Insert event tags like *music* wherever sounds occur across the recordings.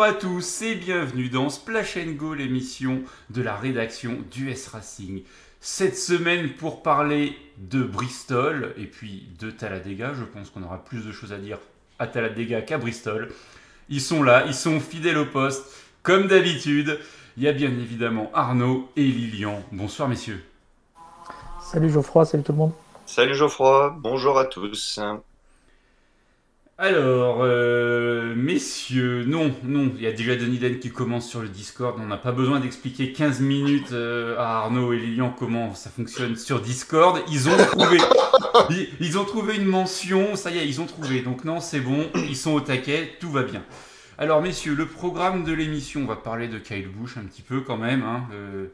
Bonjour à tous et bienvenue dans Splash Go, l'émission de la rédaction du S Racing. Cette semaine pour parler de Bristol et puis de Talladega. Je pense qu'on aura plus de choses à dire à Talladega qu'à Bristol. Ils sont là, ils sont fidèles au poste, comme d'habitude. Il y a bien évidemment Arnaud et Lilian. Bonsoir messieurs. Salut Geoffroy, salut tout le monde. Salut Geoffroy, bonjour à tous. Alors, euh, messieurs, non, non, il y a déjà Denis Den qui commence sur le Discord. On n'a pas besoin d'expliquer 15 minutes euh, à Arnaud et Lilian comment ça fonctionne sur Discord. Ils ont trouvé, *laughs* ils, ils ont trouvé une mention, ça y est, ils ont trouvé. Donc non, c'est bon, ils sont au taquet, tout va bien. Alors, messieurs, le programme de l'émission, on va parler de Kyle Busch un petit peu quand même, hein, le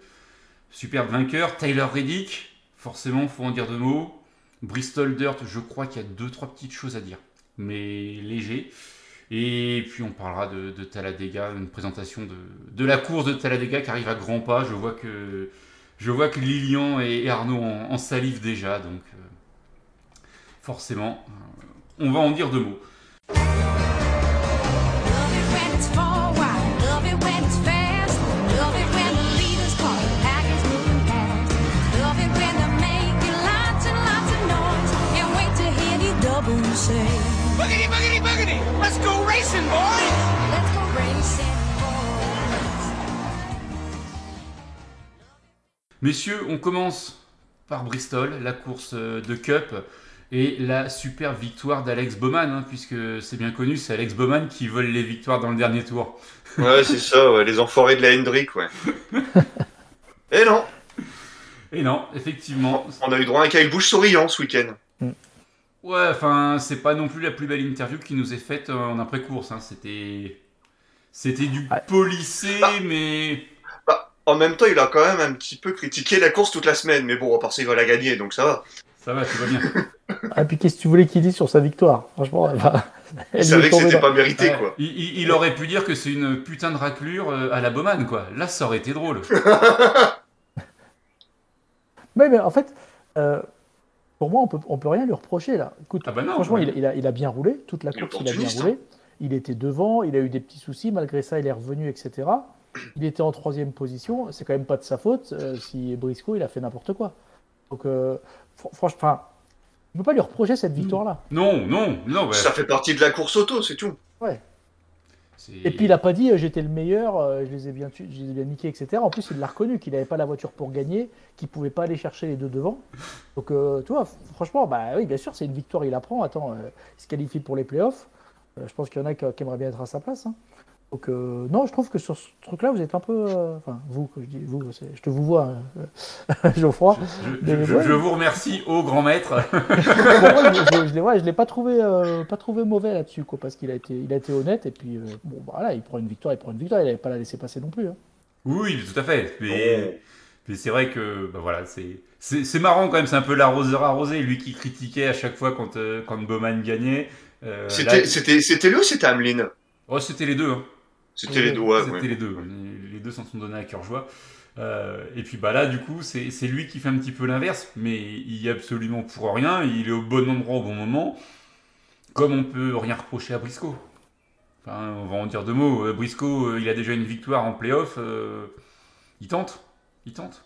superbe vainqueur. Tyler Reddick, forcément, faut en dire deux mots. Bristol Dirt, je crois qu'il y a deux, trois petites choses à dire mais léger. Et puis on parlera de, de une présentation de, la course de Talladega qui arrive à grands pas. Je vois que, je vois que Lilian et Arnaud en, en salivent déjà, donc euh, forcément, euh, on va en dire deux mots. Racing, boys! Let's go racing, boys! Messieurs, on commence par Bristol, la course de Cup et la super victoire d'Alex Bowman, hein, puisque c'est bien connu, c'est Alex Bowman qui vole les victoires dans le dernier tour. Ouais, c'est ça, ouais, les enfoirés de la Hendrick, ouais. *laughs* et non Et non, effectivement. On a eu droit à un Kyle Busch souriant ce week-end. Ouais, enfin, c'est pas non plus la plus belle interview qui nous est faite en après-course. Hein. C'était. C'était du Ouais. polissé, Bah. mais. Bah, en même temps, il a quand même un petit peu critiqué la course toute la semaine, mais bon, à part ça, il va la gagner, donc ça va. Ça va, tout va bien. *laughs* Ah, puis qu'est-ce que tu voulais qu'il dise sur sa victoire? Franchement, elle va- elle Il savait que c'était dans- pas mérité, Ouais. quoi. Il, il- il aurait pu dire que c'est une putain de raclure euh, à la Bowman, quoi. Là, ça aurait été drôle. *laughs* Ouais, mais en fait, euh, pour moi, on peut, on peut rien lui reprocher là. Écoute, Ah bah non, franchement, ouais. il, il a, il a bien roulé toute la course, il a bien roulé. Il était devant, il a eu des petits soucis, malgré ça, il est revenu, etc. Il était en troisième position. C'est quand même pas de sa faute euh, si Briscoe il a fait n'importe quoi. Donc, euh, fr- franchement, on peut pas lui reprocher cette victoire-là. Non, non, non. ouais. Ça fait partie de la course auto, c'est tout. C'est- Et puis il a pas dit euh, j'étais le meilleur, euh, je les ai bien tu- je les ai bien niqués, etc. En plus il l'a reconnu qu'il n'avait pas la voiture pour gagner, qu'il pouvait pas aller chercher les deux devant. Donc euh, tu vois, franchement, bah oui bien sûr c'est une victoire, il la prend. Attends, euh, il se qualifie pour les playoffs. Je pense qu'il y en a qui, qui aimeraient bien être à sa place. hein. Donc euh, non, je trouve que sur ce truc-là vous êtes un peu, euh, enfin vous, que je dis vous, c'est- je te vous vois, hein, *laughs* Geoffroy. Je, Mais je- ouais. je vous remercie, ô grand maître. *laughs* Pour moi, je, je- je l'ai ouais, je l'ai pas trouvé euh, pas trouvé mauvais là-dessus quoi, parce qu'il a été il a été honnête et puis euh, bon bah, voilà il prend une victoire, il prend une victoire, il n'avait pas la laisser passer non plus. hein. Oui, tout à fait. Mais, Oh. mais c'est vrai que bah voilà, c'est c'est c'est marrant quand même. C'est un peu l'arroseur arrosé, lui qui critiquait à chaque fois quand euh, quand Bowman gagnait. Euh, C'était là- c'était- c'était lui ou c'était Ameline? Oh, c'était les deux. hein. C'était les deux, ouais. C'était ouais. les deux. Les, les deux s'en sont donnés à cœur joie. Euh, et puis bah là, du coup, c'est c'est lui qui fait un petit peu l'inverse, mais il y a absolument pour rien. Il est au bon endroit au bon moment, comme on peut rien reprocher à Briscoe. Enfin, on va en dire deux mots. Euh, Briscoe, euh, il a déjà une victoire en playoff. euh, il tente. Il tente.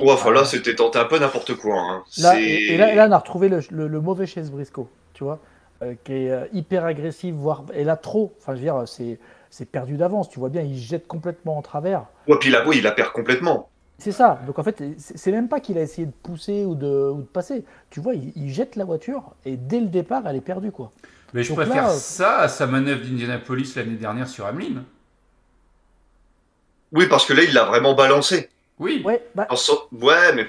Ouais, enfin là, c'était tenté un peu n'importe quoi. Hein. Là, et, et là, et là, on a retrouvé le, le- le mauvais chez Briscoe, tu vois, euh, qui est hyper agressif, voire et là trop. Enfin, je veux dire, c'est c'est perdu d'avance. Tu vois bien, il jette complètement en travers. Ouais, puis là, oui, il la perd complètement. C'est ça. Donc en fait, c'est c'est même pas qu'il a essayé de pousser ou de, ou de passer. Tu vois, il, il jette la voiture et dès le départ, elle est perdue, quoi. Mais je Donc préfère là, ça à sa manœuvre d'Indianapolis l'année dernière sur Hamlin. Oui, parce que là, il l'a vraiment balancé. Oui. Ouais, bah, En so- Ouais, mais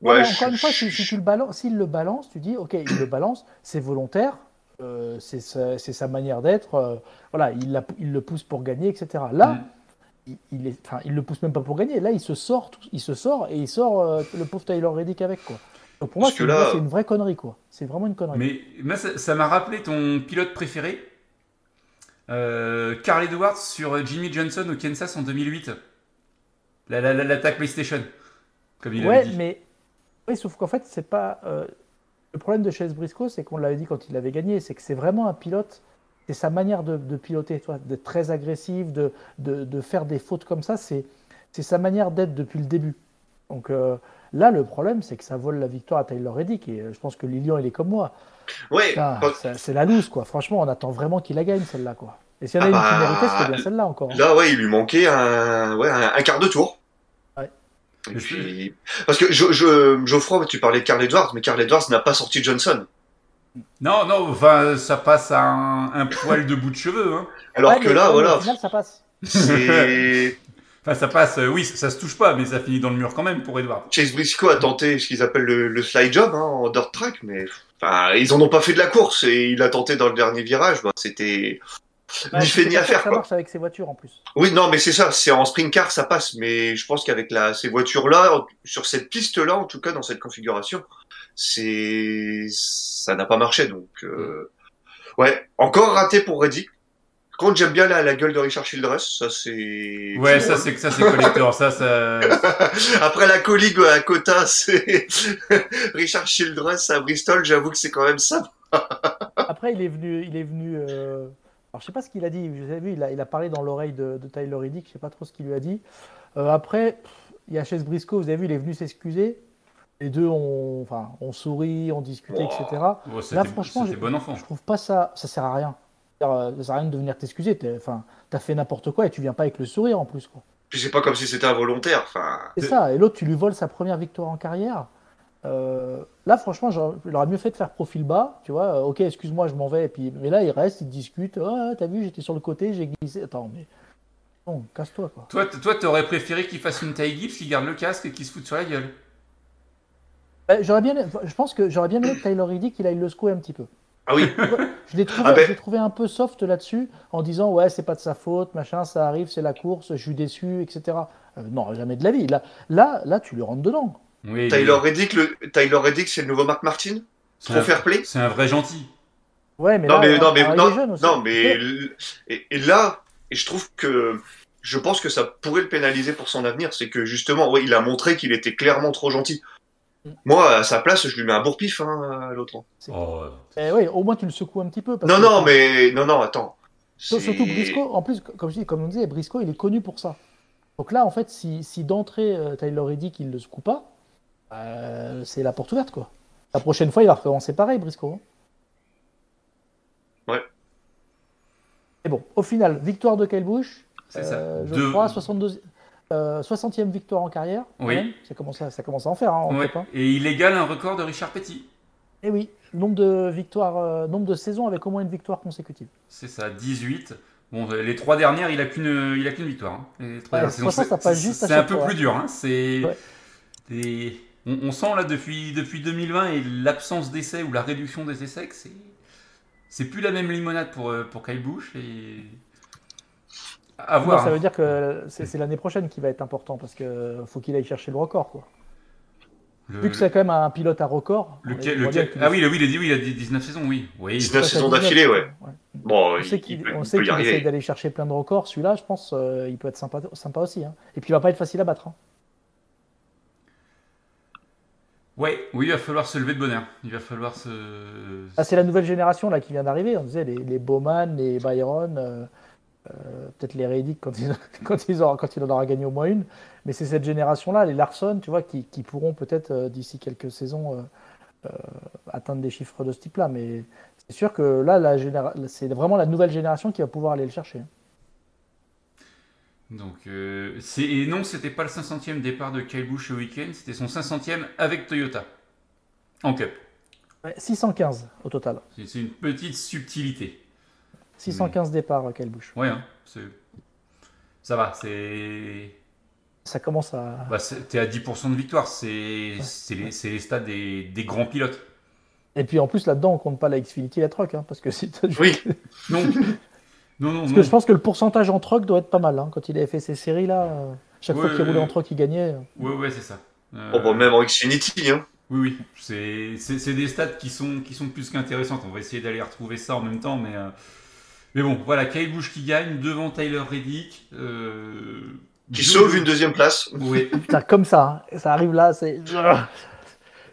Ouais, Ouais, mais je- encore une fois, si, si tu le balances, s'il le balance, tu dis, ok, il le balance, c'est volontaire, euh, c'est sa, manière d'être, euh, voilà, il, la- il le pousse pour gagner, etc. Là, Mm. il, il est, enfin, il le pousse même pas pour gagner. Là, il se sort, il se sort et il sort euh, le pauvre Tyler Reddick avec quoi. Donc pour moi, c'est une, là- c'est une vraie connerie quoi. C'est vraiment une connerie. Mais moi, ça m'a rappelé ton pilote préféré, Carl Edwards sur Jimmy Johnson au Kansas en 2008. La- la- la- L'attaque PlayStation, comme il ouais, dit. mais oui, sauf qu'en fait, c'est pas le problème de Chase Briscoe, c'est qu'on l'avait dit quand il avait gagné, c'est que c'est vraiment un pilote c'est sa manière de, de piloter, d'être très agressif, de, de, de faire des fautes comme ça. C'est sa manière d'être depuis le début. Donc euh, là, le problème, c'est que ça vole la victoire à Taylor Reddick. Et euh, je pense que Lilian, il est comme moi. Ouais, c'est la loose, quoi. Franchement, on attend vraiment qu'il la gagne, celle-là, quoi. Et s'il y en a Ah une qui bah, méritait, c'était bien celle-là encore. hein. là, ouais, il lui manquait un, ouais, un, un quart de tour. Et puis, parce que je, je, Geoffroy, tu parlais de Carl Edwards, mais Carl Edwards n'a pas sorti Johnson. Non, non, enfin, ça passe à un, un poil de bout de cheveux. Hein. Alors Ouais, que là, voilà, Au final, ça passe. c'est Enfin, ça passe, euh, oui, ça se touche pas, mais ça finit dans le mur quand même pour Edward. Chase Briscoe a tenté ce qu'ils appellent le, le slide job hein, en dirt track, mais enfin, ils en ont pas fait de la course et il a tenté dans le dernier virage. Bah, c'était Ni fait c'est ni pas à sûr que faire Ça quoi. marche avec ses voitures en plus. Oui, non, mais c'est ça. C'est en sprint car ça passe, mais je pense qu'avec la ces voitures là, sur cette piste là, en tout cas dans cette configuration, c'est ça n'a pas marché. Donc euh... ouais, encore raté pour Reddick. Contre, j'aime bien la, la gueule de Richard Childress. Ça c'est Ouais, ça c'est ça c'est collector, ça ça. *laughs* Après la colligue à Cota, *laughs* c'est Richard Childress à Bristol. J'avoue que c'est quand même ça. Après, il est venu. Il est venu euh, Alors, je sais pas ce qu'il a dit. Vous avez vu, il a, il a parlé dans l'oreille de, de Tyler Reddick. Je sais pas trop ce qu'il lui a dit. Euh, après, pff, il y a Chase Briscoe. Vous avez vu, il est venu s'excuser. Les deux ont, enfin, on sourit, on discuté, Wow. etc. Là, franchement, j'ai- bon enfant. Je trouve pas ça. Ça sert à rien. Euh, Ça sert à rien de venir t'excuser. T'es- Enfin, t'as fait n'importe quoi et tu viens pas avec le sourire en plus, quoi. Puis c'est pas comme si c'était involontaire. Enfin, C'est ça. Et l'autre, tu lui voles sa première victoire en carrière. Euh, là, franchement, j'aurais- il aurait mieux fait de faire profil bas, tu vois. euh, ok, excuse-moi, je m'en vais. Et puis, mais là, il reste, il discute. Ah, t'as vu, j'étais sur le côté, j'ai glissé. Attends, mais bon, casse-toi, quoi. Toi, t- toi, t'aurais préféré qu'il fasse une taille Gibbs, qu'il garde le casque et qu'il se foute sur la gueule. Euh, J'aurais bien, je pense que j'aurais bien aimé que Tyler Reddick, il aille le secouer un petit peu. ah oui. Je l'ai trouvé, Ah ben. je l'ai trouvé un peu soft là-dessus, en disant ouais, c'est pas de sa faute, machin, ça arrive, c'est la course, je suis déçu, etc. Euh, non, jamais de la vie. Là, là, là, tu lui rentres dedans. Oui. Tyler Reddick, le Tyler Reddick, c'est le nouveau Mark Martin. c'est Trop un- fair play. C'est un vrai gentil. Ouais, mais non, là, mais, non, mais, est non, jeune aussi. non, mais, et, et là, et je trouve que, je pense que ça pourrait le pénaliser pour son avenir, c'est que justement, ouais, il a montré qu'il était clairement trop gentil. Mm. Moi, à sa place, je lui mets un bourre-pif, hein, à l'autre. Oh, Eh oui, au moins tu le secoues un petit peu. parce Non, que- non, mais, non, non, attends. Surtout Briscoe, en plus, comme, je dis, comme on disait, Briscoe, il est connu pour ça. Donc là, en fait, si, si d'entrée, euh, Tyler Reddick, il ne le secoue pas, euh, c'est la porte ouverte, quoi. La prochaine fois, il va recommencer pareil, Briscoe. hein. Ouais. Et bon, au final, victoire de Kyle Busch. c'est ça. euh, je crois, 62, euh, 60e victoire en carrière. Oui. même. Ça commence, à, ça commence à en faire, hein, en Ouais. fait, hein. Et il égale un record de Richard Petty. Et oui, nombre de victoires, euh, nombre de saisons avec au moins une victoire consécutive. C'est ça, 18. Bon, euh, les trois dernières, il a qu'une, il a qu'une victoire. hein. Ouais, c'est- un peu plus dur. Hein. C'est. On, on sent là depuis, depuis 2020 et l'absence d'essais ou la réduction des essais que c'est, c'est plus la même limonade pour, euh, pour Kyle Busch et à Non, ça hein. veut dire que c'est c'est l'année prochaine qui va être important parce que faut qu'il aille chercher le record. Quoi. Le- Vu que c'est quand même un pilote à record. qu'il- ah oui, le- oui, il a dit oui, il a dit 19 saisons, oui. Oui. 19 Ouais, saisons d'affilée, ouais. Bon, On il, sait il qu'il peut, on sait qu'il essaie d'aller chercher plein de records. Celui-là, je pense, euh, il peut être sympa, sympa aussi. hein. Et puis il va pas être facile à battre. hein. Ouais, oui, il va falloir se lever de bonheur. Ah, c'est la nouvelle génération là qui vient d'arriver. On disait les, Bowman, les Byron, euh, euh, peut-être les Reddick quand ils, *laughs* quand, ils auront- il en aura gagné au moins une. Mais c'est cette génération-là, les Larson, tu vois, qui, pourront peut-être euh, d'ici quelques saisons atteindre des chiffres de ce type-là. Mais c'est sûr que là, c'est vraiment la nouvelle génération qui va pouvoir aller le chercher. Donc, euh, c'est- et non, c'était pas le 500e départ de Kyle Busch au week-end, c'était son 500e avec Toyota. En Cup. Ouais, 615 au total. C'est c'est une petite subtilité. 615 départs, Kyle Busch. Ouais, hein, c'est- ça va, c'est. Ça commence à. Bah, c'est- T'es à 10% de victoire, c'est c'est les, c'est les stats des, des grands pilotes. Et puis en plus, là-dedans, on compte pas la Xfinity et la truck. Hein, parce que, si t'as- Oui, Non, *laughs* non, non, parce non. que je pense que le pourcentage en truck doit être pas mal. hein, quand il avait fait ces séries-là, euh, chaque fois Ouais, qu'il roulait en truck, il gagnait. Ouais, ouais, c'est ça. Euh, bon, même en Xfinity, hein. Oui, oui, c'est des stats qui sont, qui sont plus qu'intéressantes. On va essayer d'aller retrouver ça en même temps, mais, euh, mais bon, voilà, Kyle Busch qui gagne devant Tyler Reddick. euh, qui Joe- sauve une deuxième place. Oui, *laughs* Putain, comme ça, hein, ça arrive là, c'est.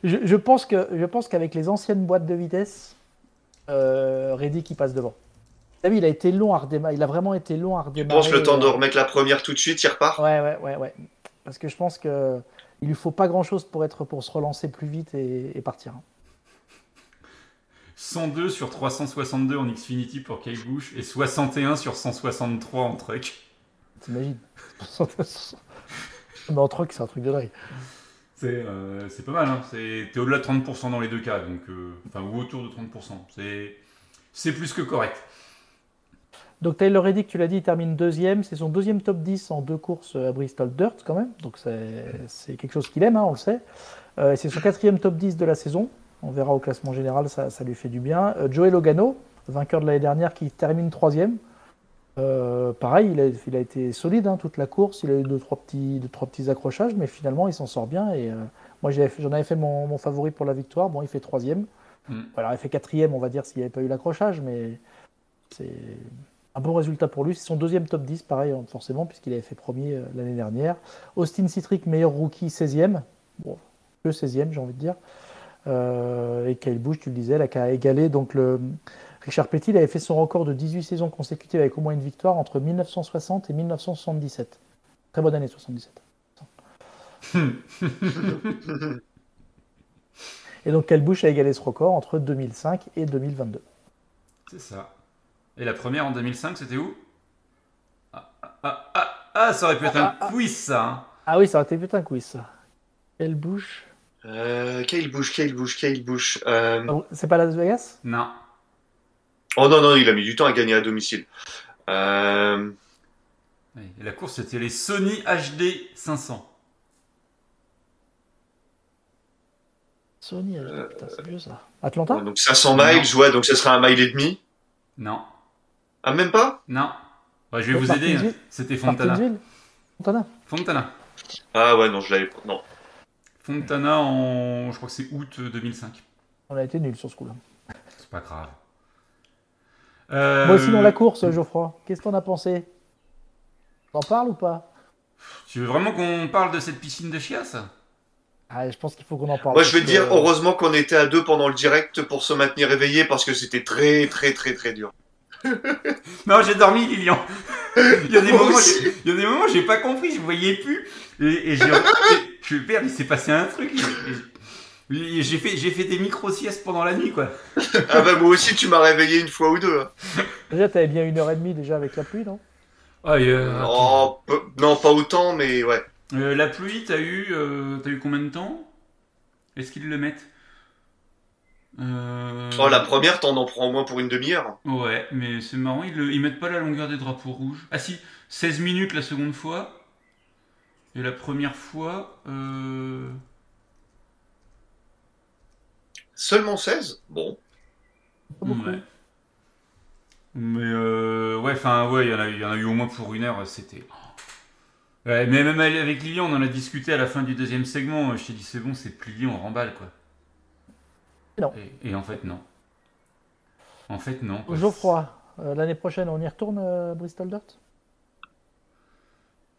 Je, je pense que je pense qu'avec les anciennes boîtes de vitesse, euh, Reddick il passe devant. T'as vu, il a été long à redémarrer. Il a vraiment été long à Je redémarrer. pense le temps de remettre la première tout de suite, il repart? Ouais, ouais, ouais, ouais. Parce que je pense que il lui faut pas grand chose pour être pour se relancer plus vite et, et partir. 102 sur 362 en Xfinity pour Kyle Busch et 61 sur 163 en truck. T'imagines? *laughs* Mais en truc, c'est un truc de dingue. C'est euh, c'est pas mal, hein. C'est- t'es au-delà de 30% dans les deux cas, donc, euh, enfin, ou autour de 30%. C'est c'est plus que correct. Donc Taylor Reddick, tu l'as dit, il termine deuxième. C'est son deuxième top 10 en deux courses à Bristol Dirt quand même. Donc c'est quelque chose qu'il aime, hein, on le sait. Euh, c'est son quatrième top 10 de la saison. On verra au classement général, ça, ça lui fait du bien. Euh, Joey Logano, vainqueur de l'année dernière, qui termine troisième. Euh, pareil, il a, il a été solide hein, toute la course. Il a eu deux trois petits, deux, trois petits accrochages, mais finalement il s'en sort bien. Et euh, moi j'en avais fait mon, mon favori pour la victoire. Bon, il fait troisième. Mm. Alors il fait quatrième, on va dire s'il n'y avait pas eu l'accrochage, mais c'est un bon résultat pour lui. C'est son deuxième top 10, pareil, hein, forcément, puisqu'il avait fait premier euh, l'année dernière. Austin Citric, meilleur rookie, 16e. Bon, que 16e, j'ai envie de dire. Euh, et Kyle Busch, tu le disais, là, qui a égalé. Donc, le... Richard Petty il avait fait son record de 18 saisons consécutives avec au moins une victoire entre 1960 et 1977. Très bonne année, 77. *laughs* Et donc, Kyle Busch a égalé ce record entre 2005 et 2022. C'est ça. Et la première en 2005, c'était où? Ah, ah, ah, ah, ça aurait pu être un quiz, ça. hein. Ah oui, ça aurait été putain un quiz, ça. Kyle Busch. Euh, Kyle Busch, Kyle Busch, Kyle. Euh, Ah, C'est pas Las Vegas? Non. Oh non, non, il a mis du temps à gagner à domicile. Euh, Oui, Et la course, c'était les Sony HD 500. Sony, euh, putain, c'est vieux ça. Atlanta? donc 500 miles, ouais, donc ça sera un mile et demi. Non. Ah, même pas? Non. Ouais, je vais vous aider. Hein. C'était Fontana. Martinsville Fontana Fontana. Ah ouais, non, je l'avais pas. Non. Fontana en, je crois que c'est août 2005. On a été nuls sur ce coup-là. C'est pas grave. Euh, Moi aussi dans la course, Geoffroy. Qu'est-ce que t'en as pensé? T'en parles ou pas? Tu veux vraiment qu'on parle de cette piscine de chiasse? Ah, Je pense qu'il faut qu'on en parle. Moi, je vais parce te dire, que- heureusement qu'on était à deux pendant le direct pour se maintenir éveillé parce que c'était très, très, très, très dur. *laughs* Non, j'ai dormi, Lilian. Il y a des Moi moments, il y a des moments, j'ai pas compris, je voyais plus. Et, et j'ai, je suis père, il s'est passé un truc. J'ai fait, j'ai fait des micro siestes pendant la nuit, quoi. Ah bah, moi aussi, tu m'as réveillé une fois ou deux. hein. Déjà, t'avais bien une heure et demie déjà avec la pluie, non? Ah, euh, Oh, non, pas autant, mais ouais. euh, la pluie, t'as eu, euh, t'as eu combien de temps? Est-ce qu'ils le mettent? Euh, Oh, la première, t'en en prends au moins pour une demi-heure. Ouais, mais c'est marrant, ils, le- ils mettent pas la longueur des drapeaux rouges. Ah si, 16 minutes la seconde fois. Et la première fois, euh... Seulement 16 Bon. Ouais. Mais euh, ouais, enfin ouais, il y, en a eu- il y en a eu au moins pour une heure, c'était... Ouais, mais même avec Lilian, on en a discuté à la fin du deuxième segment, je t'ai dit c'est bon, c'est plié, on remballe quoi. Non. Et, et en fait non. En fait non. Geoffroy, euh, l'année prochaine, on y retourne euh, Bristol Dirt?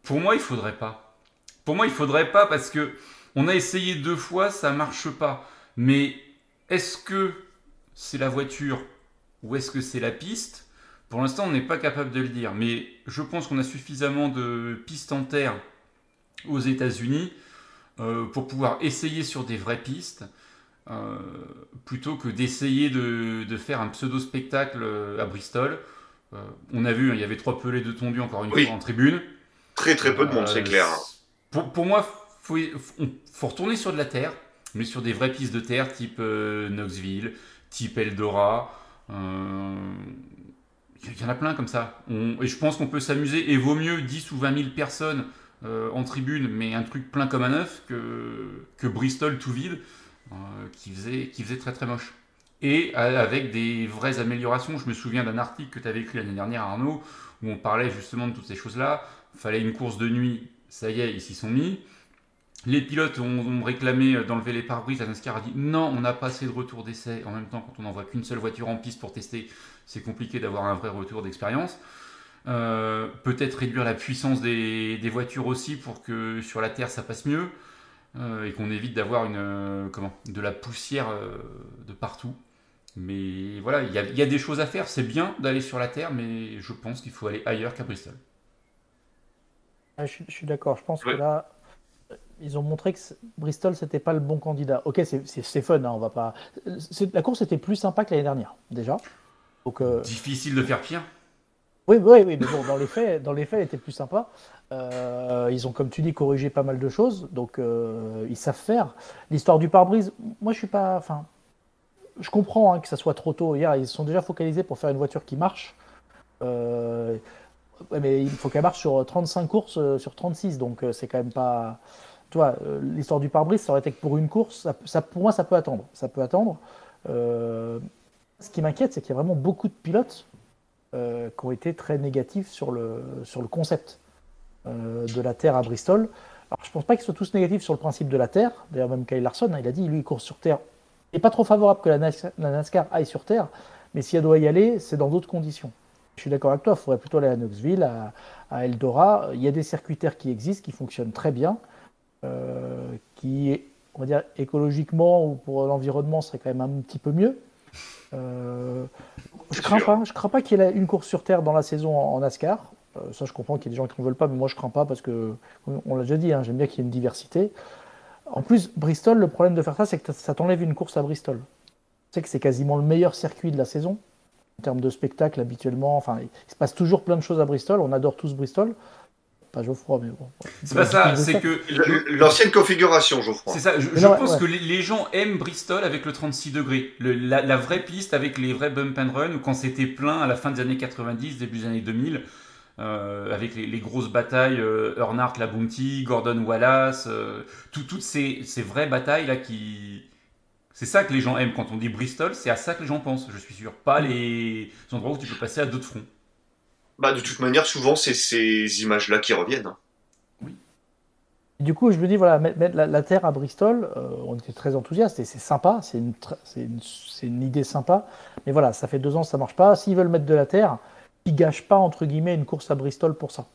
Pour moi, il faudrait pas. Pour moi, il faudrait pas parce que on a essayé deux fois, ça marche pas. Mais est-ce que c'est la voiture ou est-ce que c'est la piste? Pour l'instant, on n'est pas capable de le dire. Mais je pense qu'on a suffisamment de pistes en terre aux États-Unis euh, pour pouvoir essayer sur des vraies pistes. Euh, plutôt que d'essayer de, de faire un pseudo-spectacle euh, à Bristol. Euh, on a vu, hein, il y avait trois pelés de tondu encore une Oui. fois en tribune. Très, très peu de monde, c'est clair. Pour, pour moi, faut, faut, faut retourner sur de la terre, mais sur des vraies pistes de terre type Knoxville, type Eldora. Il y en a plein comme ça. On- et je pense qu'on peut s'amuser. Et vaut mieux 10 ou 20 000 personnes euh, en tribune, mais un truc plein comme un œuf, que, que Bristol tout vide, qui, faisait, qui très très moche. Et euh, avec des vraies améliorations. Je me souviens d'un article que tu avais écrit l'année dernière, Arnaud, où on parlait justement de toutes ces choses-là. Fallait une course de nuit, ça y est, ils s'y sont mis. Les pilotes ont, réclamé d'enlever les pare-brises. La NASCAR a dit non, on n'a pas assez de retour d'essai. En même temps, quand on n'envoie qu'une seule voiture en piste pour tester, c'est compliqué d'avoir un vrai retour d'expérience. Euh, Peut-être réduire la puissance des, voitures aussi pour que sur la terre ça passe mieux euh, et qu'on évite d'avoir une euh, comment de la poussière euh, de partout. Mais voilà, il y, a- il y a des choses à faire. C'est bien d'aller sur la terre, mais je pense qu'il faut aller ailleurs qu'à Bristol. Ah, je, suis- je suis d'accord. Je pense Ouais. que là, euh, ils ont montré que Bristol, c'était pas le bon candidat. Ok, c'est- fun, hein, on va pas. La course était plus sympa que l'année dernière, déjà. Donc, euh, Difficile de faire pire. oui, oui, oui, mais bon, dans les faits, dans les faits, elle était plus sympa. Euh, ils ont, comme tu dis, corrigé pas mal de choses, donc euh, ils savent faire. L'histoire du pare-brise, moi, je suis pas. Enfin, je comprends hein, que ça soit trop tôt. Hier, ils sont déjà focalisés pour faire une voiture qui marche. Euh, mais il faut qu'elle marche sur 35 courses sur 36, donc c'est quand même pas. Tu vois, l'histoire du pare-brise, ça aurait été que pour une course, pour moi, ça peut attendre. Ça peut attendre. Ce qui m'inquiète, c'est qu'il y a vraiment beaucoup de pilotes qui ont été très négatifs sur le, concept de la Terre à Bristol. Alors, je pense pas qu'ils soient tous négatifs sur le principe de la Terre. D'ailleurs, même Kyle Larson, hein, il a dit, lui, il court sur Terre. Il n'est pas trop favorable que la, NAS- la NASCAR aille sur Terre, mais si elle doit y aller, c'est dans d'autres conditions. Je suis d'accord avec toi, il faudrait plutôt aller à Knoxville, à, à Eldora. Il y a des circuits terre qui existent, qui fonctionnent très bien, euh, qui, on va dire, écologiquement ou pour l'environnement, serait quand même un petit peu mieux. Euh, je crains sûr. pas, je crains pas qu'il y ait une course sur terre dans la saison en, en NASCAR. Euh, ça, je comprends qu'il y ait des gens qui ne veulent pas, mais moi, je crains pas parce que, on l'a déjà dit, hein, j'aime bien qu'il y ait une diversité. En plus, Bristol, le problème de faire ça, c'est que ça t'enlève une course à Bristol. Tu sais que c'est quasiment le meilleur circuit de la saison en termes de spectacle habituellement. Enfin, il se passe toujours plein de choses à Bristol. On adore tous Bristol. Pas Geoffroy, mais bon. C'est pas ça, c'est que. L'ancienne configuration, Geoffroy. C'est ça, je, Mais je non, pense ouais. que les, les gens aiment Bristol avec le 36 degrés. Le- la, la vraie piste avec les vrais bump and run, ou quand c'était plein à la fin des années 90, début des années 2000, euh, avec les, les grosses batailles, euh, Earnhardt, la Bounty, Gordon Wallace, euh, tout- toutes ces, ces vraies batailles là qui. C'est ça que les gens aiment quand on dit Bristol, c'est à ça que les gens pensent, je suis sûr. Pas les endroits où tu peux passer à d'autres fronts. Bah, de toute manière, souvent, c'est ces images-là qui reviennent. hein. Du coup, je me dis, voilà, mettre, la, la Terre à Bristol, euh, on était très enthousiastes et c'est sympa, c'est une, une, c'est une idée sympa. Mais voilà, ça fait deux ans que ça marche pas. S'ils veulent mettre de la Terre, ils gâchent pas, entre guillemets, une course à Bristol pour ça.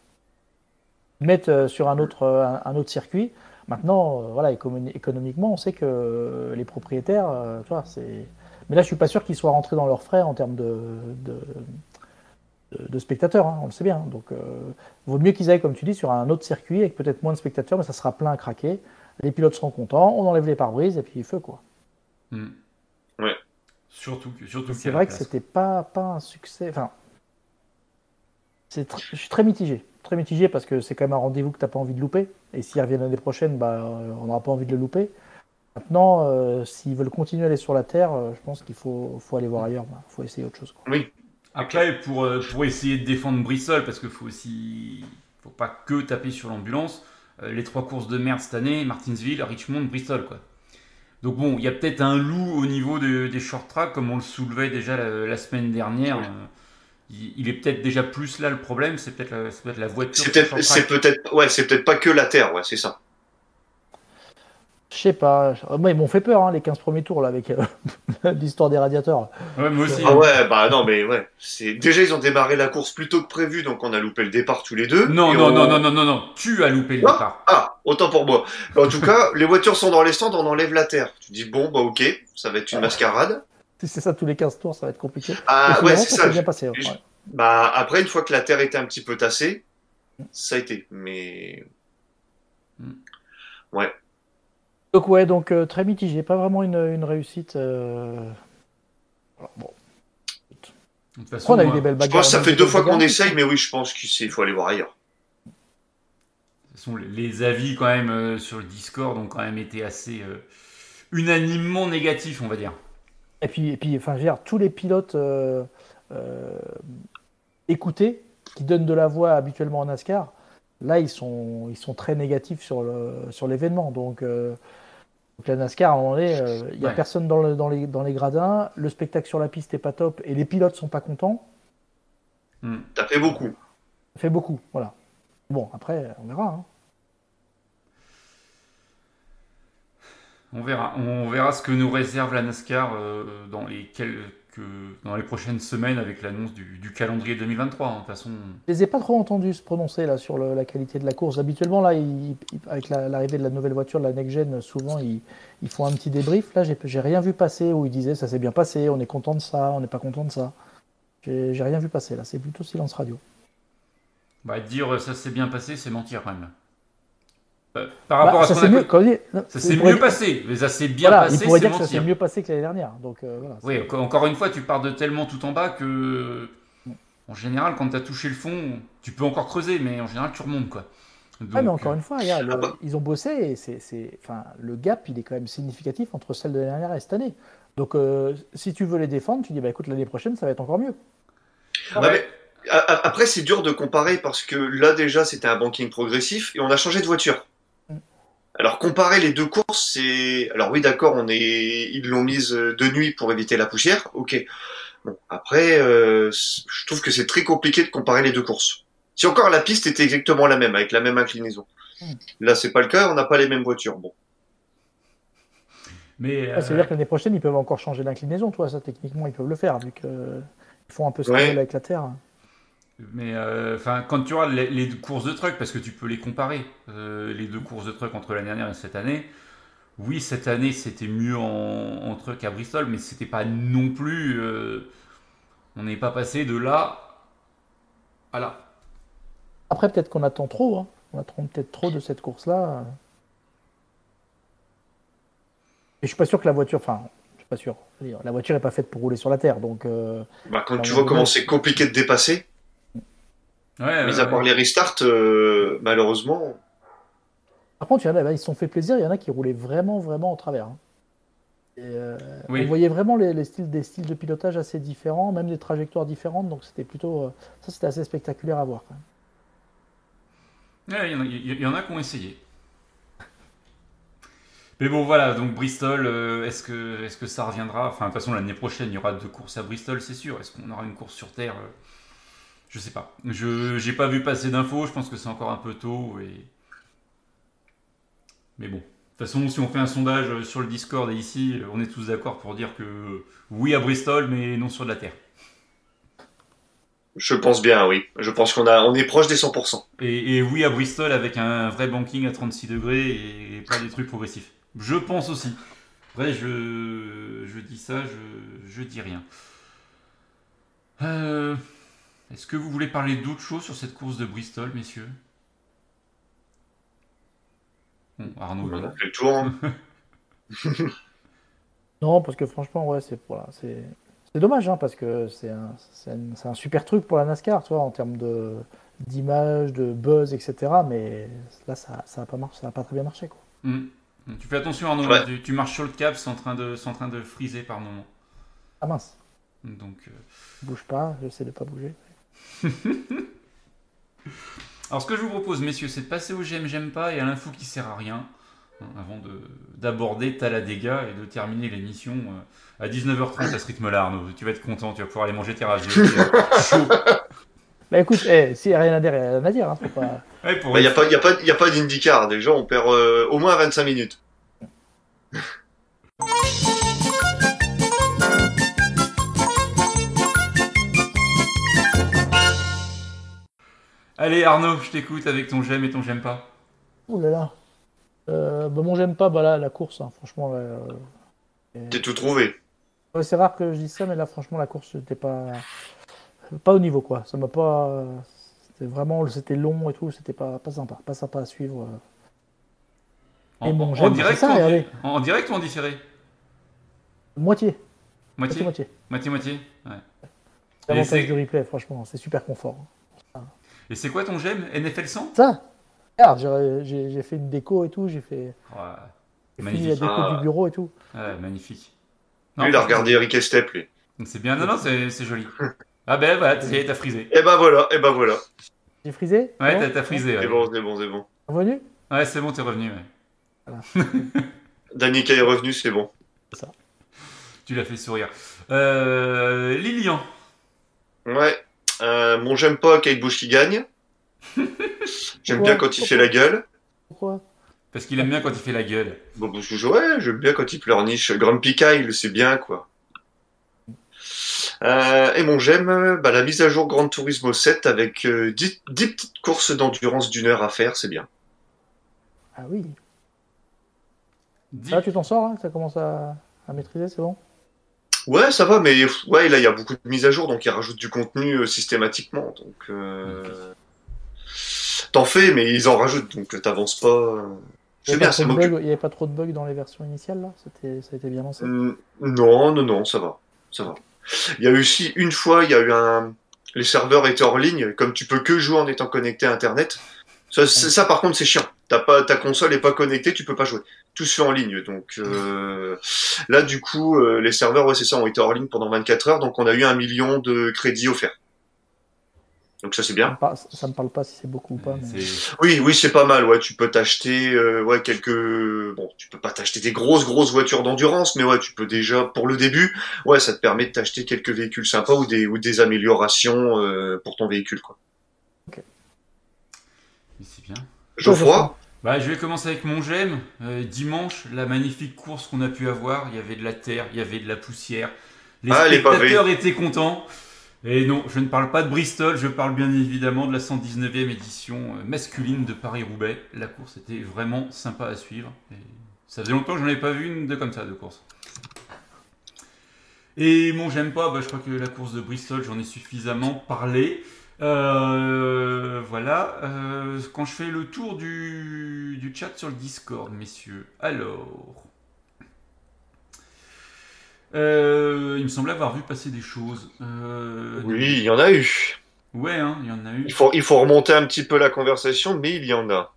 Ils mettent euh, sur un autre, euh, un, un autre circuit. Maintenant, euh, voilà, économi- économiquement, on sait que les propriétaires, euh, tu vois, c'est. Mais là, je suis pas sûr qu'ils soient rentrés dans leurs frais en termes de, de, de- de spectateurs, hein, on le sait bien. Donc, euh, vaut mieux qu'ils aillent, comme tu dis, sur un autre circuit avec peut-être moins de spectateurs, mais ça sera plein à craquer. Les pilotes seront contents, on enlève les pare-brises et puis feu quoi. Hmm. Ouais. Surtout que. Surtout C'est vrai que c'était pas, pas un succès. Enfin, tr- je suis très mitigé. Très mitigé parce que c'est quand même un rendez-vous que tu n'as pas envie de louper. Et s'ils reviennent l'année prochaine, bah, euh, on n'aura pas envie de le louper. Maintenant, euh, s'ils veulent continuer à aller sur la Terre, euh, je pense qu'il faut, faut aller voir ailleurs. Il faut essayer autre chose. quoi. Oui. Après, pour, euh, pour essayer de défendre Bristol, parce qu'il faut aussi. faut pas que taper sur l'ambulance, euh, les trois courses de merde cette année, Martinsville, Richmond, Bristol, quoi. Donc bon, il y a peut-être un loup au niveau de- des short tracks, comme on le soulevait déjà la, la semaine dernière. Oui. Euh, il, est peut-être déjà plus là le problème, c'est peut-être la, voiture. C'est peut-être, ouais, c'est peut-être pas que la Terre, ouais, c'est ça. Je sais pas. Moi, ils m'ont fait peur, hein, les 15 premiers tours, là, avec euh, *laughs* l'histoire des radiateurs. Ouais, moi aussi. Ah ouais, bah non, mais ouais. Déjà ils ont démarré la course plus tôt que prévu, donc on a loupé le départ tous les deux. Non, non, on- non, non, non, non, non, tu as loupé le Ah. départ. Ah, autant pour moi. En tout *laughs* cas, les voitures sont dans les stands, on enlève la Terre. Tu dis bon, bah ok, ça va être une Ah. mascarade. Si c'est ça tous les 15 tours, ça va être compliqué. Ah ouais, c'est s'est ça. bien passé. Je- ouais. Bah après, une fois que la Terre était un petit peu tassée, ça a été. Mais Donc ouais, donc euh, très mitigé, pas vraiment une, une réussite. euh, voilà, bon. De toute façon, on a eu des belles je bagarres. pense que ça fait deux fois qu'on essaye, mais oui, je pense qu'il faut aller voir ailleurs. De toute façon, les- les avis quand même euh, sur le Discord ont quand même été assez euh, unanimement négatifs, on va dire. Et puis, et puis, enfin, je veux dire, tous les pilotes euh, euh, écoutés, qui donnent de la voix habituellement en NASCAR, là, ils sont, ils sont très négatifs sur le, sur l'événement. Donc, euh, donc la NASCAR, à un moment donné, euh, il n'y a Ouais. personne dans, le- dans, les, dans les gradins, le spectacle sur la piste est pas top, et les pilotes sont pas contents. Hmm. T'as fait beaucoup. Ça fait beaucoup, voilà. Bon, après, on verra. hein. On verra. On verra ce que nous réserve la NASCAR euh, dans les quel- que dans les prochaines semaines avec l'annonce du, du calendrier 2023. hein. De toute façon, Je les ai pas trop entendus se prononcer là sur le- la qualité de la course. Habituellement, là, ils- avec la- l'arrivée de la nouvelle voiture, de la next gen, souvent ils, ils font un petit débrief. Là, j'ai rien vu passer où ils disaient ça s'est bien passé, on est content de ça, on n'est pas content de ça. J'ai rien vu passer là. C'est plutôt silence radio. bah, dire ça s'est bien passé, c'est mentir quand même. Euh, par Bah, rapport à ça s'est mieux, passé, mais ça s'est bien Voilà, passé, il pourrait dire que ça s'est mieux passé que l'année dernière. Donc euh, voilà. Oui, encore- une fois, tu pars de tellement tout en bas que, en général, quand tu as touché le fond, tu peux encore creuser, mais en général, tu remontes, quoi. Donc, Ouais, mais encore euh, une fois, regarde, le- Ah bah. ils ont bossé et c'est, c'est- enfin, le gap, il est quand même significatif entre celle de l'année dernière et cette année. Donc, euh, si tu veux les défendre, tu dis, bah écoute, l'année prochaine, ça va être encore mieux. Ouais, mais, après, c'est dur de comparer parce que là, déjà, c'était un banking progressif et on a changé de voiture. Alors, comparer les deux courses, c'est. Alors, oui, d'accord, on est. Ils l'ont mise euh, de nuit pour éviter la poussière. Ok. Bon, après, euh, je trouve que c'est très compliqué de comparer les deux courses. Si encore la piste était exactement la même, avec la même inclinaison. Mm. Là, c'est pas le cas, on n'a pas les mêmes voitures. Bon. Mais, euh, C'est-à-dire que l'année prochaine, ils peuvent encore changer l'inclinaison, toi, ça, techniquement, ils peuvent le faire, vu qu'ils font un peu ce qu'ils Ouais. veulent avec la Terre. Mais euh, enfin, quand tu auras les, les deux courses de truck, parce que tu peux les comparer, euh, les deux courses de truck entre l'année dernière et cette année. Oui, cette année, c'était mieux en, en truck à Bristol, mais c'était pas non plus. euh, on n'est pas passé de là à là. Après, peut-être qu'on attend trop, hein. on attend peut-être trop de cette course-là. Et je suis pas sûr que la voiture, enfin, je suis pas sûr. La voiture est pas faite pour rouler sur la Terre, donc euh, Bah, quand tu vois comment c'est compliqué de dépasser, Ouais, mis ouais, à part les restarts, euh, malheureusement. Par contre, il y en a, ils se sont fait plaisir, il y en a qui roulaient vraiment, vraiment au travers. hein. Et, euh, Oui. On voyait vraiment les, les styles, des styles de pilotage assez différents, même des trajectoires différentes, donc c'était plutôt. euh, ça, c'était assez spectaculaire à voir. Ouais, Il y, en a- il y en a qui ont essayé. Mais bon, voilà, donc Bristol, euh, est-ce que, est que ça reviendra? Enfin, de toute façon, l'année prochaine, il y aura deux courses à Bristol, c'est sûr. Est-ce qu'on aura une course sur Terre Euh, Je sais pas. Je j'ai pas vu passer d'infos, je pense que c'est encore un peu tôt. Et... Mais bon. De toute façon, si on fait un sondage sur le Discord et ici, on est tous d'accord pour dire que oui à Bristol, mais non sur de la Terre. Je pense bien, oui. Je pense qu'on a, on est proche des 100%. Et, et oui à Bristol avec un vrai banking à 36 degrés et pas des trucs progressifs. Je pense aussi. Après, je, je dis ça, je, je dis rien. Euh, Est-ce que vous voulez parler d'autre chose sur cette course de Bristol, messieurs? Bon, Arnaud, On non. a fait le tour. hein. *laughs* Non, parce que franchement, ouais, c'est voilà, c'est c'est dommage, hein, parce que c'est un, c'est un, super truc pour la NASCAR, tu vois, en termes de d'image, de buzz, etc. Mais là, ça, ça a pas marché, ça a pas très bien marché, quoi. Hum. Tu fais attention, Arnaud, Ouais. tu, tu marches sur le cap, c'est en train de, c'est en train de friser par moment. Ah mince, Donc, euh, bouge pas, j'essaie de pas bouger. *laughs* Alors, ce que je vous propose, messieurs, c'est de passer au j'aime, j'aime pas et à l'info qui sert à rien, hein, avant de- d'aborder Talladega et de terminer l'émission euh, à 19h30 à ce rythme-là, Arnaud. Tu vas être content, tu vas pouvoir aller manger tes raviolis. euh, *laughs* chaud. Bah écoute, eh, s'il y a rien à dire, il y a rien à dire. Hein, faut pas... Ouais, pour Il n'y a pas, y a pas, y a pas d'IndyCar. Déjà, on perd euh, au moins 25 minutes. Allez, Arnaud, je t'écoute avec ton j'aime et ton j'aime pas. Oh là là. Euh, bah, bon, j'aime pas bah, là, la course, hein, franchement. là, euh, T'es tout trouvé. ouais, c'est rare que je dise ça, mais là, franchement, la course, c'était pas pas au niveau, quoi. Ça m'a pas. C'était vraiment, c'était long et tout, c'était pas, pas sympa, pas sympa à suivre. euh. En, mon direct ça, ou en, regardez. en- en direct ou en différé? Moitié, Moitié? Moitié, moitié. Moitié, moitié Ouais. Et L'avantage c'est- du replay, franchement, c'est super confort. Et c'est quoi ton j'aime NFL 100 Ça, regarde, j'ai- fait une déco et tout, j'ai fait Ouais, fini la Magnifique. déco Ah. du bureau et tout. Ouais, magnifique. Lui, il a regardé Eric Estep, lui. C'est bien, non, non, c'est c'est joli. Ah ben, bah, t'as t'as frisé. Et ben voilà, et ben voilà. J'ai frisé? Ouais, t'as- frisé. ouais. C'est bon, c'est bon, c'est bon. Revenu? Ouais, c'est bon, t'es revenu. Ouais. *laughs* Danica est revenu, c'est bon. Tu l'as fait sourire. Euh, Lilian. Ouais. Euh, mon j'aime pas Kate Bush qui gagne. *laughs* J'aime bien quand il fait la gueule. Pourquoi Parce qu'il aime bien quand il fait la gueule. Bon, parce que ouais, j'aime bien quand il pleurniche. Grumpy Kyle, c'est bien, quoi. Euh, et mon j'aime, bah, la mise à jour Gran Turismo 7 avec euh, 10, 10 petites courses d'endurance d'une heure à faire, c'est bien. Ah oui. Dis- Là, tu t'en sors, hein? Ça commence à, à maîtriser, c'est bon? Ouais, ça va, mais ouais, là il y a beaucoup de mises à jour, donc ils rajoutent du contenu euh, systématiquement. Donc euh, t'en fais, mais ils en rajoutent, donc t'avances pas. euh. Il n'y bien, avait, pas trop de bugs- il y avait pas trop de bugs dans les versions initiales, là? C'était, Ça a été bien lancé? Non, non, non, ça va, ça va. Il y a eu aussi une fois, il y a eu un, les serveurs étaient hors ligne, comme tu peux que jouer en étant connecté à Internet. Ça par contre, c'est chiant. T'as pas, ta console est pas connectée, tu peux pas jouer. Tout se fait en ligne, donc euh, là, du coup, euh, les serveurs, ouais, c'est ça, ont été hors ligne pendant 24 heures, donc on a eu un million de crédits offerts. Donc ça, c'est bien. ça me parle pas si c'est beaucoup ou pas. Mais... Oui, oui, c'est pas mal. Ouais, tu peux t'acheter, euh, ouais, quelques. Bon, tu peux pas t'acheter des grosses, grosses voitures d'endurance, mais ouais, tu peux déjà, pour le début, ouais, ça te permet de t'acheter quelques véhicules sympas ou des ou des améliorations euh, pour ton véhicule, quoi. mais c'est bien. Geoffroy, Bah, je vais commencer avec mon j'aime. Euh, dimanche, la magnifique course qu'on a pu avoir. Il y avait de la terre, il y avait de la poussière. Les Ah, spectateurs étaient contents. Et non, je ne parle pas de Bristol, je parle bien évidemment de la 119e édition euh, masculine de Paris-Roubaix. La course était vraiment sympa à suivre. Et ça faisait longtemps que je n'en avais pas vu une de comme ça de course. Et mon j'aime pas, bah, je crois que la course de Bristol, j'en ai suffisamment parlé. Euh, voilà. Euh, quand je fais le tour du, du chat sur le Discord, messieurs. Alors. Euh, il me semble avoir vu passer des choses. Euh, oui, il y en a eu. Ouais, hein, il y en a eu. Il faut, il faut remonter un petit peu la conversation, mais il y en a.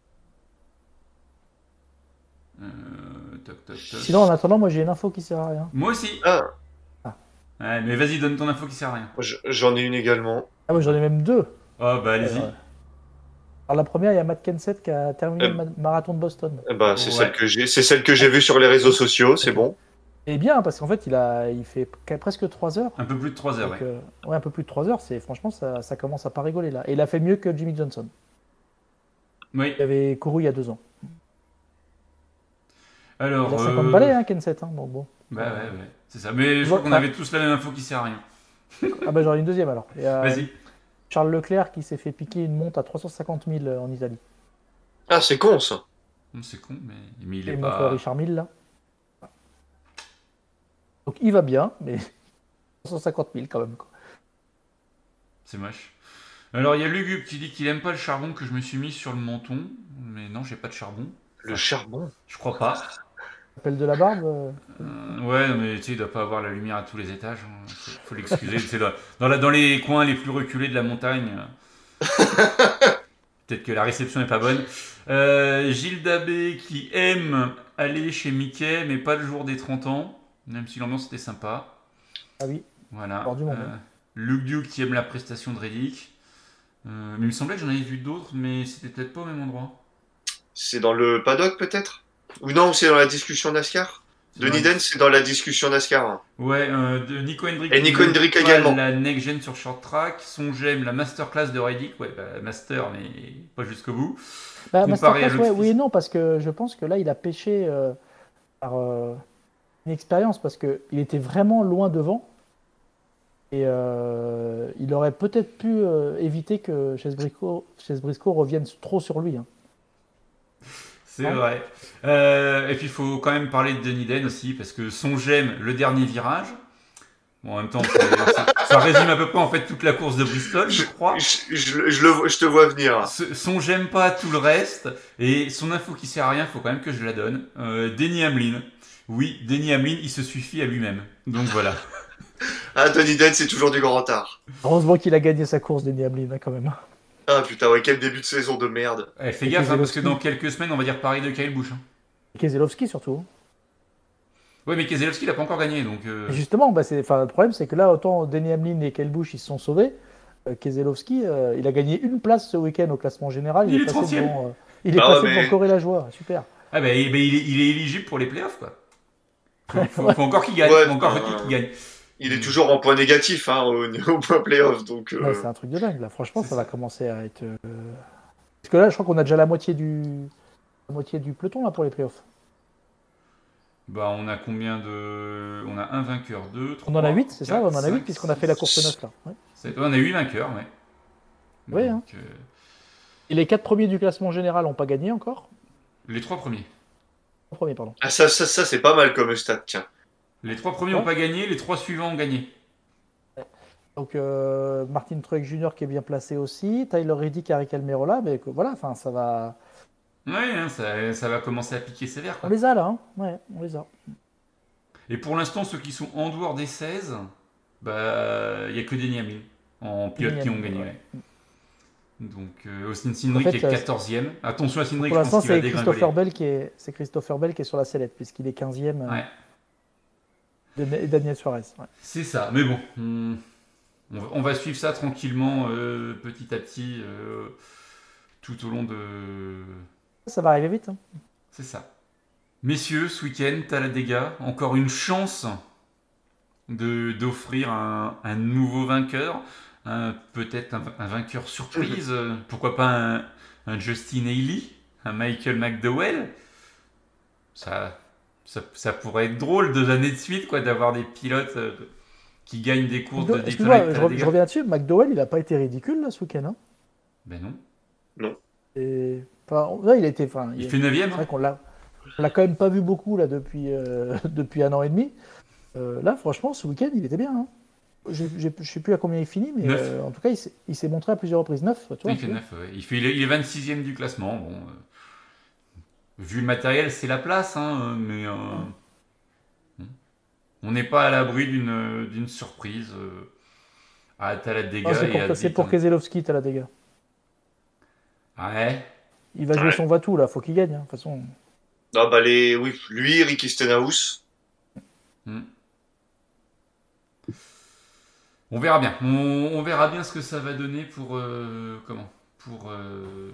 Euh, toc, toc, toc. Sinon, en attendant, moi j'ai une info qui sert à rien. Moi aussi. Ah, Ouais, mais vas-y, donne ton info qui sert à rien. je- j'en ai une également. Ah, moi j'en ai même deux. Oh, bah allez-y. Euh, Alors, la première, il y a Matt Kenseth qui a terminé Euh. le ma- marathon de Boston. Eh ben, c'est Ouais. celle que j'ai, c'est celle que j'ai vue sur les réseaux sociaux, c'est bon. Et bien, parce qu'en fait, il, a, il fait qu- presque 3 heures. Un peu plus de 3 heures, Donc, ouais. euh, ouais, un peu plus de 3 heures. C'est, franchement, ça, ça commence à pas rigoler là. Et il a fait mieux que Jimmy Johnson. Oui. Il avait couru il y a 2 ans. Alors. Il a 50 euh, balais, hein, Kenseth. Hein, donc bon. Bah ouais, ouais. C'est ça. Mais je crois qu'on avait tous la même info qui sert à rien. Ah bah j'en ai une deuxième alors. A Vas-y. Charles Leclerc qui s'est fait piquer une montre à 350 000 en Italie. Ah, c'est con ça. C'est con, mais, mais il Et est mon frère pas. Richard Mille là. Donc il va bien, mais *laughs* 350 000 quand même. Quoi. C'est moche. Alors il y a Lugubre qui dit qu'il aime pas le charbon que je me suis mis sur le menton. Mais non, j'ai pas de charbon. Le charbon. Je crois pas. Appel de la barbe euh, Euh, ouais, non, mais tu sais, il doit pas avoir la lumière à tous les étages. hein. Faut, faut l'excuser. c'est dans, dans, la- dans les coins les plus reculés de la montagne. euh, *laughs* Peut-être que la réception n'est pas bonne. Euh, Gilles Dabé qui aime aller chez Mickey, mais pas le jour des 30 ans. Même si l'ambiance était sympa. Ah oui. Voilà. Du monde, Euh, Luke Duke qui aime la prestation de Reddick. Euh, mais il me semblait que j'en avais vu d'autres, mais c'était peut-être pas au même endroit. C'est dans le paddock peut-être? Ou non, c'est dans la discussion NASCAR? Denis Ouais. Den, c'est dans la discussion NASCAR. hein. Ouais, euh, de Nico Hendrick. Et Nico Hendrick également. La next gen sur short track, son j'aime la masterclass de Reddick, ouais, bah, master, mais pas jusqu'au bout. Bah, Masterclass, ouais, oui et non, parce que je pense que là, il a pêché euh, par euh, une expérience, parce qu'il était vraiment loin devant. Et euh, il aurait peut-être pu euh, éviter que Chase Briscoe, Chase Briscoe revienne trop sur lui. hein. C'est Ouais. vrai. Euh, et puis il faut quand même parler de Denis Den aussi, parce que son j'aime le dernier virage. Bon, en même temps, *laughs* ça, ça résume à peu près en fait toute la course de Bristol, je crois. Je, je- je le vois- je te vois venir. Ce- Son j'aime pas tout le reste et son info qui sert à rien, faut quand même que je la donne. Euh, Denny Hamlin. Oui, Denny Hamlin, il se suffit à lui-même. Donc voilà. *laughs* Ah, Denis Den, c'est toujours du grand art. Heureusement qu'il a gagné sa course, Denis Hamlin, hein, quand même. Ah putain, ouais, quel début de saison de merde. Eh, fais Et gaffe, hein, parce que dans quelques semaines, on va dire pareil de Kyle Busch. Hein. Keselowski surtout. Ouais, mais Keselowski, il a pas encore gagné, donc. euh, Et justement, bah, c'est, enfin, le problème, c'est que là, autant Denis Hamlin et Kyle Busch, ils se sont sauvés. euh, Keselowski, euh, il a gagné une place ce week-end au classement général. Il est passé 30e. devant, euh, il est Ah passé ouais, mais- devant Corée la joie. Super. Ah, bah, il, est, il est éligible pour les playoffs, quoi. Faut, faut- faut encore qu'il gagne. Ouais, faut encore bah, faut qu'il gagne. Il est toujours en point négatif hein, au, *laughs* au point playoff, donc. euh, Ouais, c'est un truc de dingue. Là, franchement, ça va commencer à être. euh, Parce que là, je crois qu'on a déjà la moitié du, la moitié du peloton là pour les playoffs. Bah, on a combien de. On a un vainqueur, deux, trois. On en a 8, c'est ça quatre, On en a 8 cinq, puisqu'on a fait la course 9 là. Ouais. On a 8 vainqueurs, ouais. Ouais, hein. Euh, Et les 4 premiers du classement général n'ont pas gagné encore? Les trois premiers. Les premiers, pardon. Ah, ça, ça, ça c'est pas mal comme stat, tiens. Les trois premiers n'ont pas gagné, les trois suivants ont gagné. Donc euh, Martin Truex Jr. qui est bien placé aussi, Tyler Reddick, Eric Almirola, mais voilà, enfin ça va. Ouais, hein, ça, ça va commencer à piquer sévère. On Quoi. les a là, hein ouais, on les a. Et pour l'instant, ceux qui sont en dehors des 16, bah, il n'y a que Hamlin en pilote qui ont gagné. ouais. Donc, euh, Austin Cindric En fait, est euh, 14e. Attention à Cindric, Pour je l'instant, pense qu'il va c'est. Christopher Bell qui est, c'est Christopher Bell qui est sur la sellette puisqu'il est 15e. euh, Ouais, de- et Daniel Suarez. ouais. c'est ça. Mais bon, on, on va- suivre ça tranquillement, euh, petit à petit, euh, tout au long de. Ça va arriver vite. hein. C'est ça. Messieurs, ce week-end, Talladega, encore une chance de d'offrir un, un nouveau vainqueur, peut-être un, un vainqueur surprise, euh, pourquoi pas un, un Justin Haley, un Michael McDowell. Ça, ça, ça pourrait être drôle deux années de suite, quoi, d'avoir des pilotes euh, qui gagnent des courses de Excuse-moi, Daytona et je, re- je Talladega. reviens là-dessus. McDowell, il n'a pas été ridicule là, ce week-end. hein? Ben non. Et, enfin, là, il été. Enfin, Il il- fait 9 C'est vrai qu'on l'a, on l'a quand même pas vu beaucoup là depuis euh, *laughs* depuis un an et demi. Euh, là, franchement, ce week-end, il était bien. Hein. Je sais plus à combien il finit, mais euh, en tout cas, il s'est, il s'est montré à plusieurs reprises. 9, tu vois. Il fait 9, il, fait, il, est, il est 26e du classement. Bon, euh, vu le matériel, c'est la place, hein, euh, mais euh, on n'est pas à l'abri d'une d'une surprise euh, Talladega Ah, c'est et à pour, c'est pour. Keselowski, t'as la dégâts. Ouais, Il va jouer Ouais. son Vatou là, faut qu'il gagne. hein. De toute façon, Non, bah, les, oui, lui, Ricky Stenhouse. on verra bien. On, on verra bien ce que ça va donner pour euh, comment? Pour euh,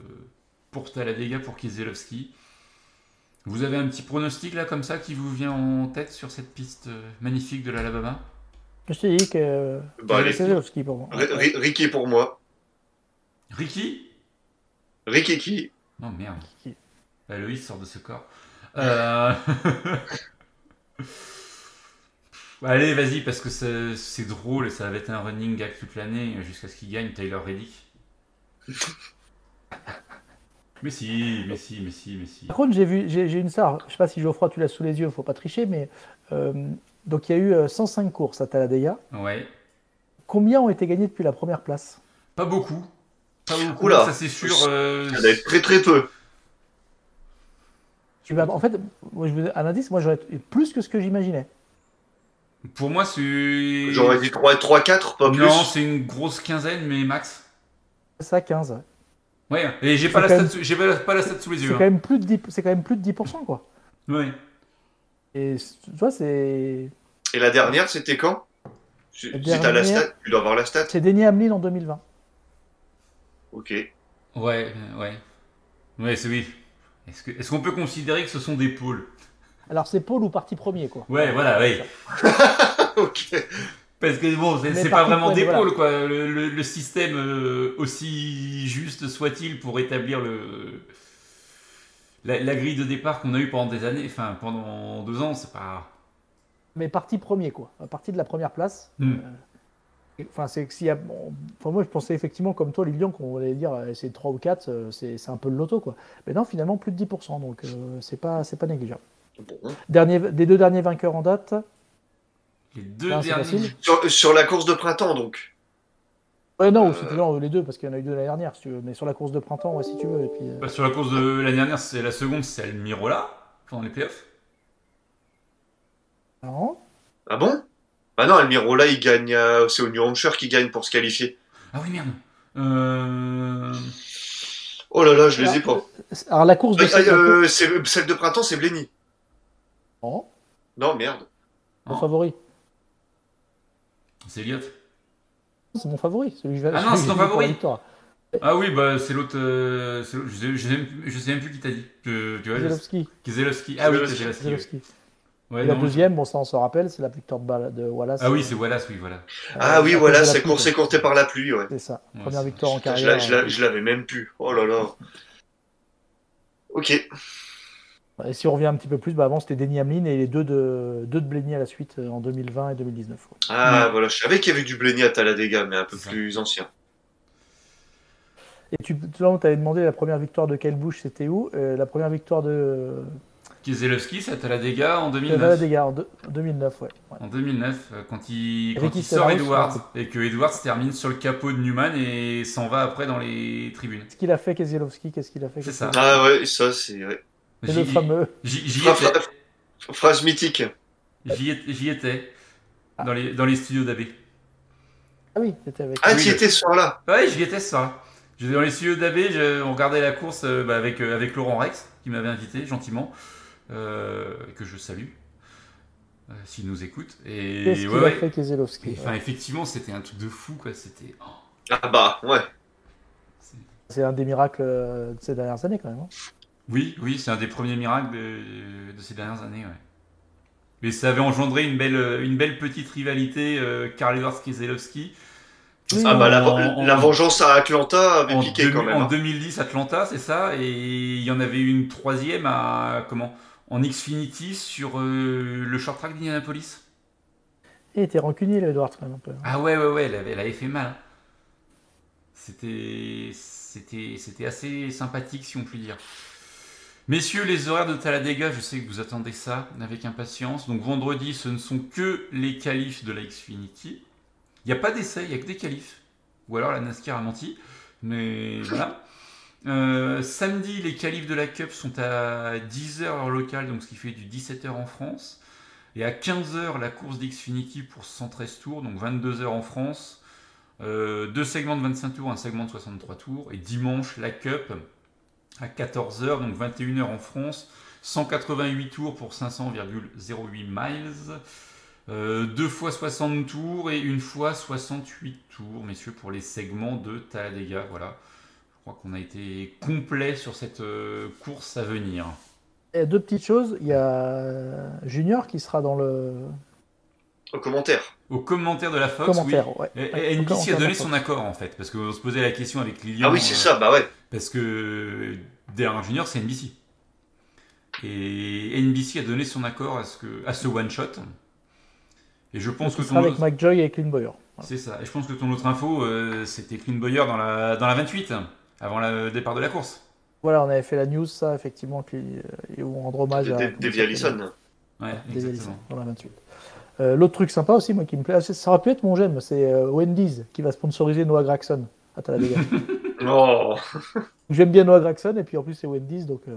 pour Talladega, pour Kieselowski. Vous avez un petit pronostic là comme ça qui vous vient en tête sur cette piste euh, magnifique de l'Alabama? Je t'ai dit que Bah, Keselowski pour moi. Ri- Ri- Ricky pour moi. Ricky? Ricky qui? Oh merde. Qui Bah, Loïs sort de ce corps. Euh... *laughs* Allez, vas-y, parce que c'est drôle et ça va être un running gag toute l'année jusqu'à ce qu'il gagne Tyler Reddick. *laughs* mais si, mais si, mais si, mais si. Par contre, j'ai vu, j'ai, une star. Je sais pas si Geoffroy tu l'as sous les yeux, faut pas tricher, mais euh, donc il y a eu euh, 105 courses à Talladega. Ouais. Combien ont été gagnées depuis la première place? Pas beaucoup. Pas beaucoup, Oula. ça c'est sûr. euh, Ça doit être très très peu. Tu vas, en fait, moi, je vous un indice, moi j'aurais plus que ce que j'imaginais. Pour moi, c'est. J'aurais dit 3, 3 4, pas plus. Non, c'est une grosse quinzaine, mais max. Ça, 15. Ouais. Ouais, et j'ai pas, C'est la stat pas, la- pas la stat sous les C'est yeux. quand même plus de 10, c'est quand même plus de 10%, quoi. hein. Ouais. Et tu vois, c'est, Et la dernière, c'était quand? Si t'as la dernière- stat, tu dois avoir la stat. c'est Denny Hamlin en 2020. Ok. Ouais, euh, ouais. Ouais, c'est oui. Est-ce qu'on peut considérer que ce sont des pôles? Alors c'est Paul ou parti premier, quoi. Ouais, voilà, ouais. *laughs* ok. Parce que bon, c'est pas vraiment des pôles, quoi. Le, le- le système, euh, aussi juste soit-il pour établir le. La, la grille de départ qu'on a eu pendant des années, enfin pendant deux ans, c'est pas. Mais parti premier, quoi. À partir de la première place. Hmm. Enfin, c'est que s'il y a. bon, enfin, moi, je pensais effectivement, comme toi, Lilian, qu'on allait dire euh, c'est 3 ou 4, euh, c'est c'est un peu le loto, quoi. Mais non, finalement, plus de 10%, donc euh, c'est pas, c'est pas négligeable. Dernier, des deux derniers vainqueurs en date, Les deux Ah, derniers. Sur, sur la course de printemps, donc. Ouais, non, Euh. les deux, parce qu'il y en a eu deux l'année dernière, si tu veux. Mais sur la course de printemps, ouais, si tu veux. Et puis, euh, Bah, sur la course de l'année dernière, c'est la seconde, c'est Almirola, pendant les playoffs. non. Ah bon? Ah non, Almirola, il gagne. à- C'est au New Hampshire qui gagne pour se qualifier. Ah oui, merde. Euh... Oh là là, je les ai Alors, pas. Alors, la course de. Ah, ah, la course- euh, c'est- celle de printemps, c'est Blenny. Non, Non, merde. mon Oh. favori. C'est Elliott. C'est mon favori. Celui que je vais- Ah non, c'est ton favori. Ah oui, bah c'est l'autre. euh, je, sais, je, sais même, je sais même plus qui t'a dit. Que, tu vois. Keselowski. Ah oui. Ouais, Et la non, deuxième, bon, ça on se rappelle, c'est la victoire de, Wallace. Ah oui, c'est Wallace, oui, voilà. Ah oui, cause voilà, de la course compté par la pluie, ouais. C'est ça. Ouais, Première victoire en carrière. je l'avais même plus. Oh là là. Ok. Et si on revient un petit peu plus, bah avant c'était Denny Hamlin et les deux de, deux de Blenny à la suite euh, en 2020 et 2019. quoi. Ah, voilà, je savais qu'il y avait du Blenny à Talladega, mais un peu C'est ça. plus ancien. Et tu avais demandé la première victoire de Kyle Busch, c'était où? Euh, La première victoire de Keselowski, ça à la dégâts en de 2009. Talladega en deux- 2009, ouais. ouais. En 2009, euh, quand il, quand il sort Edwards et que Edwards termine sur le capot de Newman et s'en va après dans les tribunes. Qu'est-ce qu'il a fait Keselowski Qu'est-ce qu'il a fait? C'est ça. Ah ouais, ça c'est... ouais. C'est le J'y fameux. j'y- étais. fra- Phrase mythique. J'y étais- j'y étais. Dans les, dans les studios d'AB. Ah oui, c'était avec. Ah, le- étais ce soir-là Ouais, j'y étais ce soir-là. J'étais dans les studios d'AB, je- on regardait la course euh, bah, avec, euh, avec Laurent Rex, qui m'avait invité gentiment, euh, que je salue, euh, s'il nous écoute. Et Qu'est-ce qu'il ouais, a ouais. fait Keselowski Enfin, effectivement, c'était un truc de fou, quoi. C'était. oh, Ah bah, ouais. c'est- C'est un des miracles euh, de ces dernières années quand même. hein. Oui, oui, c'est un des premiers miracles de, de ces dernières années, ouais. Mais ça avait engendré une belle, une belle petite rivalité euh, Karl Edwards Keselowski. Oui, Ah bah, la, En- la vengeance à Atlanta avait en, piqué deux- quand même. en hein. 2010 Atlanta, c'est ça, et il y en avait une troisième à comment en Xfinity sur euh, le short track d'Indianapolis. Et il était rancunier, le Edwards, quand même un peu. Ah ouais ouais ouais, elle avait, elle avait fait mal. hein. C'était c'était c'était assez sympathique si on peut dire. Messieurs, les horaires de Talladega, je sais que vous attendez ça avec impatience. Donc vendredi, ce ne sont que les qualifs de la Xfinity. Il n'y a pas d'essai, il n'y a que des qualifs. Ou alors la NASCAR a menti. Mais voilà. Euh, samedi, les qualifs de la Cup sont à 10h heure locale, donc ce qui fait du 17h en France. Et à 15h, la course d'Xfinity pour 113 tours, donc 22h en France. Euh, deux segments de 25 tours, un segment de 63 tours. Et dimanche, la Cup à 14h, donc 21h en France. 188 tours pour 500,08 miles. Euh, deux fois 60 tours et une fois 68 tours, messieurs, pour les segments de Talladega. Voilà. Je crois qu'on a été complet sur cette euh, course à venir. Et deux petites choses. Il y a Junior qui sera dans le Au commentaire. Au commentaire de la Fox. Ouais. oui. Et- NBC a donné son accord en fait, parce qu'on se posait la question avec Lilian. Ah oui, c'est euh, ça, bah ouais. Parce que Dale Junior, c'est NBC. Et NBC a donné son accord à ce, que, à ce one shot. Et je pense que ton avec autre- Mike Joy et Clint Boyer. Voilà. c'est ça. Et je pense que ton autre info, euh, c'était Clint Boyer dans la, dans la 28, avant le départ de la course. Voilà, on avait fait la news, ça, effectivement, qui, euh, et où on rend hommage à. Davy Allison. Ouais, exactement. dans la 28. Euh, L'autre truc sympa aussi, moi, qui me plaît, ah, ça aurait pu être mon j'aime, c'est euh, Wendy's qui va sponsoriser Noah Gregson à Talladega. *laughs* Oh, *laughs* J'aime bien Noah Gregson, et puis en plus, c'est Wendy's, donc euh,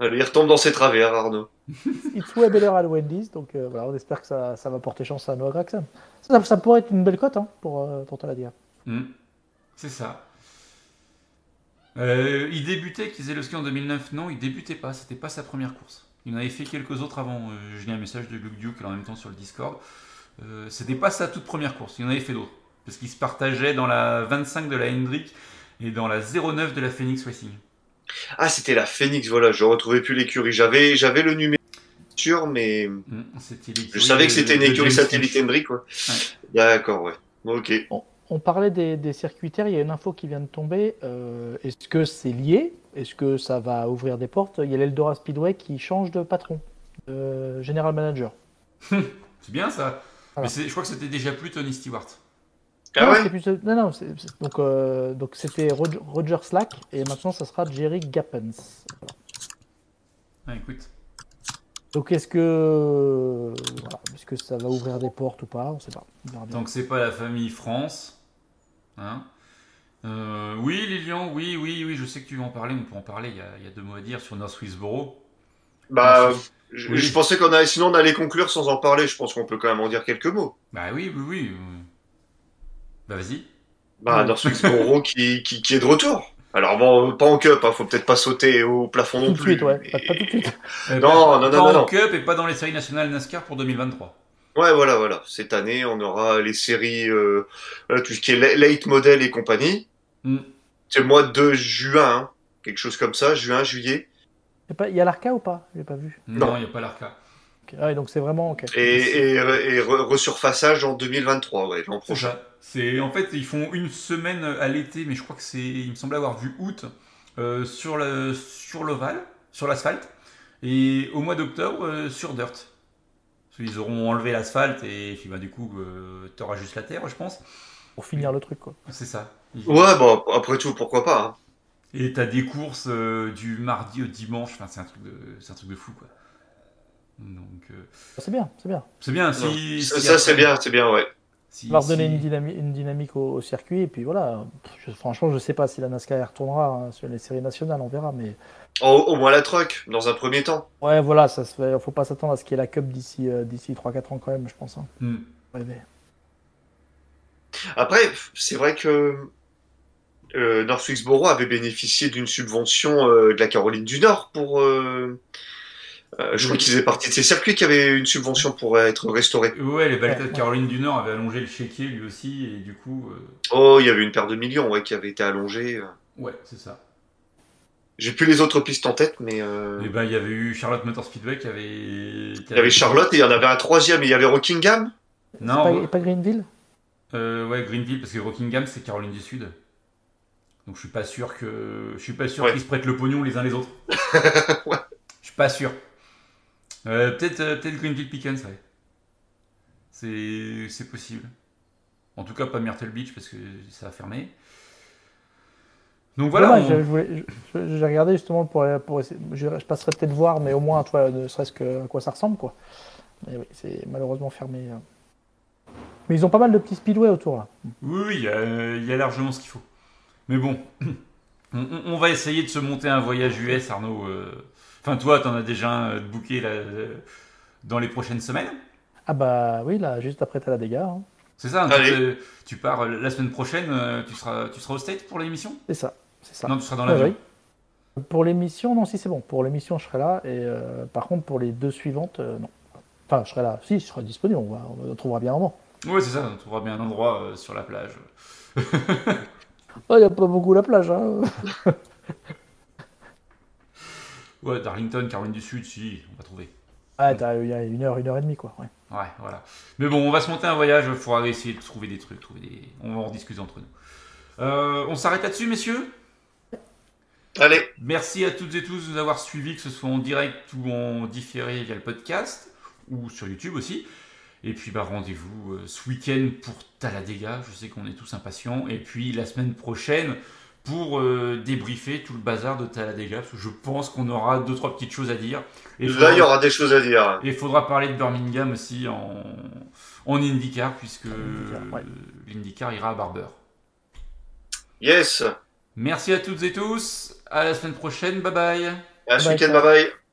Allez, il retombe dans ses travers, Arnaud. *laughs* It's way better at Wendy's, donc euh, voilà, on espère que ça, ça va porter chance à Noah Gregson. Ça, ça pourrait être une belle cote hein, pour, euh, pour Talladega. Hmm. C'est ça. Euh, il débutait Kieselowski en 2009 Non, il débutait pas. C'était pas sa première course. Il en avait fait quelques autres avant. Euh, J'ai un message de Luke Duke en même temps sur le Discord. Euh, C'était pas sa toute première course. Il en avait fait d'autres. Parce qu'il se partageait dans la 25 de la Hendrick et dans la 09 de la Phoenix Racing. Ah, c'était la Phoenix, voilà, je retrouvais plus l'écurie. J'avais, j'avais le numéro sûr, mais C'était je savais que c'était une écurie satellite. Hendrick, quoi. D'accord, ouais. Ok. On parlait des, des circuitaires, il y a une info qui vient de tomber. Euh, Est-ce que c'est lié? Est-ce que ça va ouvrir des portes? Il y a l'Eldora Speedway qui change de patron, de General Manager. *laughs* C'est bien ça. Voilà. Mais je crois que c'était déjà plus Tony Stewart. Ah ouais plus- non, non, donc euh, donc c'était Roger, Roger Slack et maintenant ça sera Jerry Gappens. Ah, écoute. Donc est-ce que voilà, est-ce que ça va ouvrir des portes ou pas? On sait pas. On. Tant que c'est pas la famille France. Hein Euh, oui, Lilian, oui, oui, oui, je sais que tu veux en parler, on peut en parler, il y a, il y a deux mots à dire sur North Swissboro. Bah, je, Oui. je pensais qu'on allait, sinon on allait conclure sans en parler. Je pense qu'on peut quand même en dire quelques mots. Bah oui, oui, oui. euh. Bah vas-y. Bah, Oui. North Westboro qui, qui, qui est de retour. Alors bon, pas en cup, hein, faut peut-être pas sauter au plafond Tout non de plus. suite, ouais. mais- Pas, pas tout de suite. Euh, Non, pas- non, non, pas non, en non. Cup et pas dans les séries nationales NASCAR pour 2023. Ouais, voilà, voilà. Cette année, on aura les séries, euh, voilà, tout ce qui est la- late model et compagnie. Hmm. C'est le mois de juin, hein, quelque chose comme ça, juin, juillet. Il y a pas- il y a l'Arca ou pas? J'ai pas vu. Non, il n'y a pas l'Arca. Ah donc c'est vraiment ok. Et, et, et re- resurfaçage en 2023, ouais, l'an C'est prochain. C'est en fait ils font une semaine à l'été, mais je crois que c'est, il me semble avoir vu août euh, sur le sur l'ovale, sur l'asphalte, Et au mois d'octobre, euh, sur Dirt. Qu'ils auront enlevé l'asphalte et puis bah, du coup, euh, t'auras juste la terre, je pense. Pour finir le truc, quoi. C'est ça. Ouais, bon, après tout, pourquoi pas. hein. Et t'as des courses euh, du mardi au dimanche. Enfin, c'est un truc de, c'est un truc de fou, quoi. Donc, euh, C'est bien, c'est bien. c'est bien. Non, Si, ça, si ça, c'est bien, c'est bien, ouais. Si- On va redonner si- une, dynamique, une dynamique au, au circuit, et puis voilà. Je- franchement, je sais pas si la NASCAR y retournera hein, sur les séries nationales, on verra. Mais Au, au moins la truck, dans un premier temps. ouais, voilà, se fait. Faut pas s'attendre à ce qu'il y ait la Cup d'ici euh, d'ici 3-4 ans, quand même, je pense. Hein. Hmm. Ouais, mais- Après, c'est vrai que euh, North Wilkesboro avait bénéficié d'une subvention euh, de la Caroline du Nord pour. Euh, euh, je crois qu'ils faisaient partie de ces circuits qui avaient une subvention pour être restaurés. Ouais, les Baltas de. Caroline du Nord avaient allongé le chéquier lui aussi, et du coup, euh, Oh, il y avait une paire de millions ouais, qui avait été allongée. ouais, c'est ça. J'ai plus les autres pistes en tête, mais euh, Et ben, il y avait eu Charlotte Motor Speedway qui avait. qui il y avait Charlotte et il y en avait un troisième. Et il y avait Rockingham. Non, pas, ouais. pas Greenville Euh, ouais, Greenville, parce que Rockingham, c'est Caroline du Sud. Donc je suis pas sûr que je suis pas sûr Ouais. qu'ils se prêtent le pognon les uns les autres. Ouais. *laughs* Je suis pas sûr. Euh, peut-être euh, peut-être Greenville Pickens, ouais. C'est c'est possible. En tout cas pas Myrtle Beach parce que ça a fermé. Donc voilà. On- j'ai regardé justement pour, pour essayer. Je, je passerai peut-être voir, mais au moins, tu vois, ne serait-ce que à quoi ça ressemble, quoi. Mais oui, c'est malheureusement fermé. euh. Mais ils ont pas mal de petits speedways autour, là. Oui, oui, il y a, il y a largement ce qu'il faut. Mais bon, *clears throat* on, on- on va essayer de se monter un voyage US, Arnaud. euh. Enfin, toi, t'en as déjà un euh, de booké là, euh, dans les prochaines semaines. Ah bah oui, là, juste après Talladega. Hein. C'est ça, Allez. tu, pars euh, la semaine prochaine, euh, tu seras, tu seras au State pour l'émission C'est ça, c'est ça. Non, tu seras dans Ouais, l'avion. oui. Pour l'émission, non, si c'est bon. Pour l'émission, je serai là. Et euh, par contre, pour les deux suivantes, euh, non. Enfin, je serai là. Si, je serai disponible. On, va, on trouvera bien un moment. Oui, c'est ça, on trouvera bien un endroit euh, sur la plage. *laughs* Il n'y a pas beaucoup la plage. Hein. *laughs* Ouais, Darlington, Caroline du Sud, si, on va trouver. Ah, t'as- il y a une heure, une heure et demie, quoi. ouais. Ouais, voilà. Mais bon, on va se monter un voyage, il faudra essayer de trouver des trucs, trouver des... on va en discuter entre nous. Euh, on s'arrête là-dessus, messieurs? Allez, Merci à toutes et tous de nous avoir suivis, que ce soit en direct ou en différé via le podcast, ou sur YouTube aussi. Et puis bah, rendez-vous euh, ce week-end pour Talladega, je sais qu'on est tous impatients. Et puis la semaine prochaine pour euh, débriefer tout le bazar de Talladega, parce que je pense qu'on aura deux, trois petites choses à dire. Et là, il y aura des choses à dire. et il faudra parler de Birmingham aussi en, en IndyCar, puisque ouais. l'IndyCar ira à Barber. Yes. Merci à toutes et tous, à la semaine prochaine, bye bye À ce week-end, bye bye.